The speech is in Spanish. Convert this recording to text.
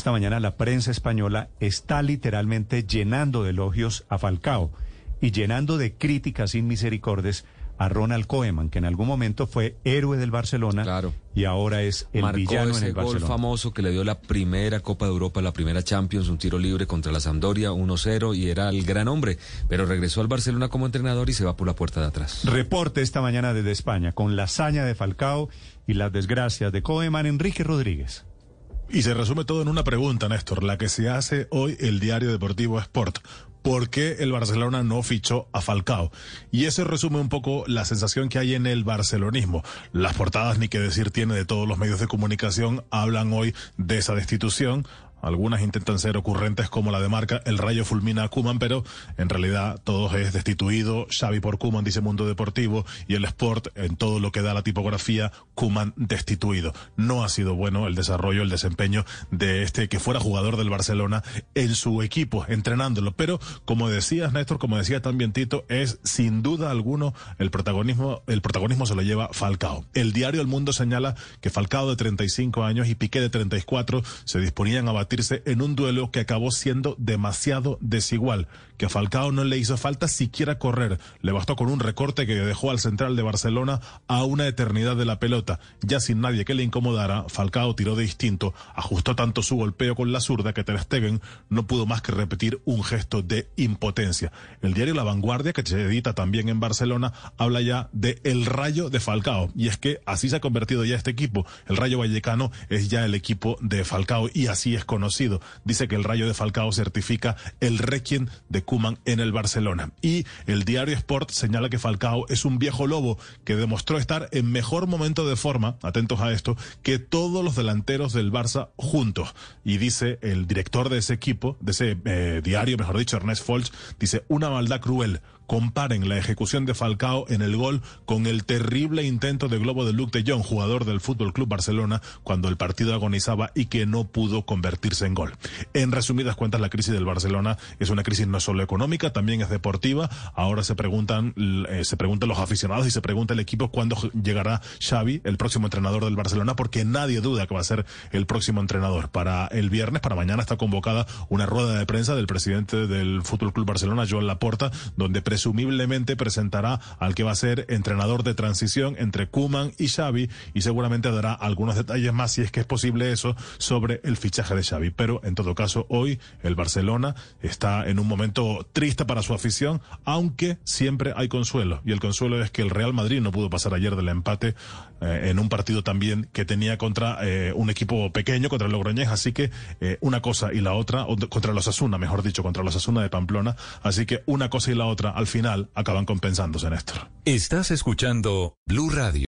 esta mañana la prensa española está literalmente llenando de elogios a Falcao y llenando de críticas sin misericordias a Ronald Koeman, que en algún momento fue héroe del Barcelona Claro. y ahora es el Marcó villano en el gol Barcelona. famoso que le dio la primera Copa de Europa, la primera Champions, un tiro libre contra la Sampdoria, 1-0 y era el gran hombre, pero regresó al Barcelona como entrenador y se va por la puerta de atrás. Reporte esta mañana desde España con la hazaña de Falcao y las desgracias de Koeman, Enrique Rodríguez. Y se resume todo en una pregunta, Néstor, la que se hace hoy el diario deportivo Sport. ¿Por qué el Barcelona no fichó a Falcao? Y eso resume un poco la sensación que hay en el barcelonismo. Las portadas, ni que decir tiene de todos los medios de comunicación, hablan hoy de esa destitución. Algunas intentan ser ocurrentes como la de marca El Rayo fulmina a Kuman, pero en realidad todo es destituido. Xavi por Kuman, dice Mundo Deportivo, y el Sport, en todo lo que da la tipografía, Kuman destituido. No ha sido bueno el desarrollo, el desempeño de este que fuera jugador del Barcelona en su equipo, entrenándolo. Pero, como decías, Néstor, como decía también Tito, es sin duda alguno el protagonismo, el protagonismo se lo lleva Falcao. El diario El Mundo señala que Falcao de 35 años y Piqué de 34 se disponían a en un duelo que acabó siendo demasiado desigual, que a Falcao no le hizo falta siquiera correr, le bastó con un recorte que dejó al central de Barcelona a una eternidad de la pelota. Ya sin nadie que le incomodara, Falcao tiró de instinto, ajustó tanto su golpeo con la zurda que Ter Stegen no pudo más que repetir un gesto de impotencia. El diario La Vanguardia, que se edita también en Barcelona, habla ya de el rayo de Falcao. Y es que así se ha convertido ya este equipo. El Rayo Vallecano es ya el equipo de Falcao y así es Dice que el Rayo de Falcao certifica el requiem de Kuman en el Barcelona. Y el diario Sport señala que Falcao es un viejo lobo que demostró estar en mejor momento de forma, atentos a esto, que todos los delanteros del Barça juntos. Y dice el director de ese equipo, de ese eh, diario, mejor dicho, Ernest Folch, dice una maldad cruel. Comparen la ejecución de Falcao en el gol con el terrible intento de globo de Luke de Jong, jugador del Fútbol Club Barcelona, cuando el partido agonizaba y que no pudo en gol. En resumidas cuentas, la crisis del Barcelona es una crisis no solo económica, también es deportiva. Ahora se preguntan, eh, se preguntan los aficionados y se pregunta el equipo cuándo llegará Xavi, el próximo entrenador del Barcelona, porque nadie duda que va a ser el próximo entrenador. Para el viernes, para mañana está convocada una rueda de prensa del presidente del Fútbol Club Barcelona, Joan Laporta, donde presumiblemente presentará al que va a ser entrenador de transición entre Kuman y Xavi y seguramente dará algunos detalles más, si es que es posible eso, sobre el fichaje de Xavi. Pero en todo caso, hoy el Barcelona está en un momento triste para su afición, aunque siempre hay consuelo. Y el consuelo es que el Real Madrid no pudo pasar ayer del empate eh, en un partido también que tenía contra eh, un equipo pequeño, contra el Logroñés. Así que eh, una cosa y la otra, contra los Asuna, mejor dicho, contra los Asuna de Pamplona. Así que una cosa y la otra al final acaban compensándose, Néstor. Estás escuchando Blue Radio.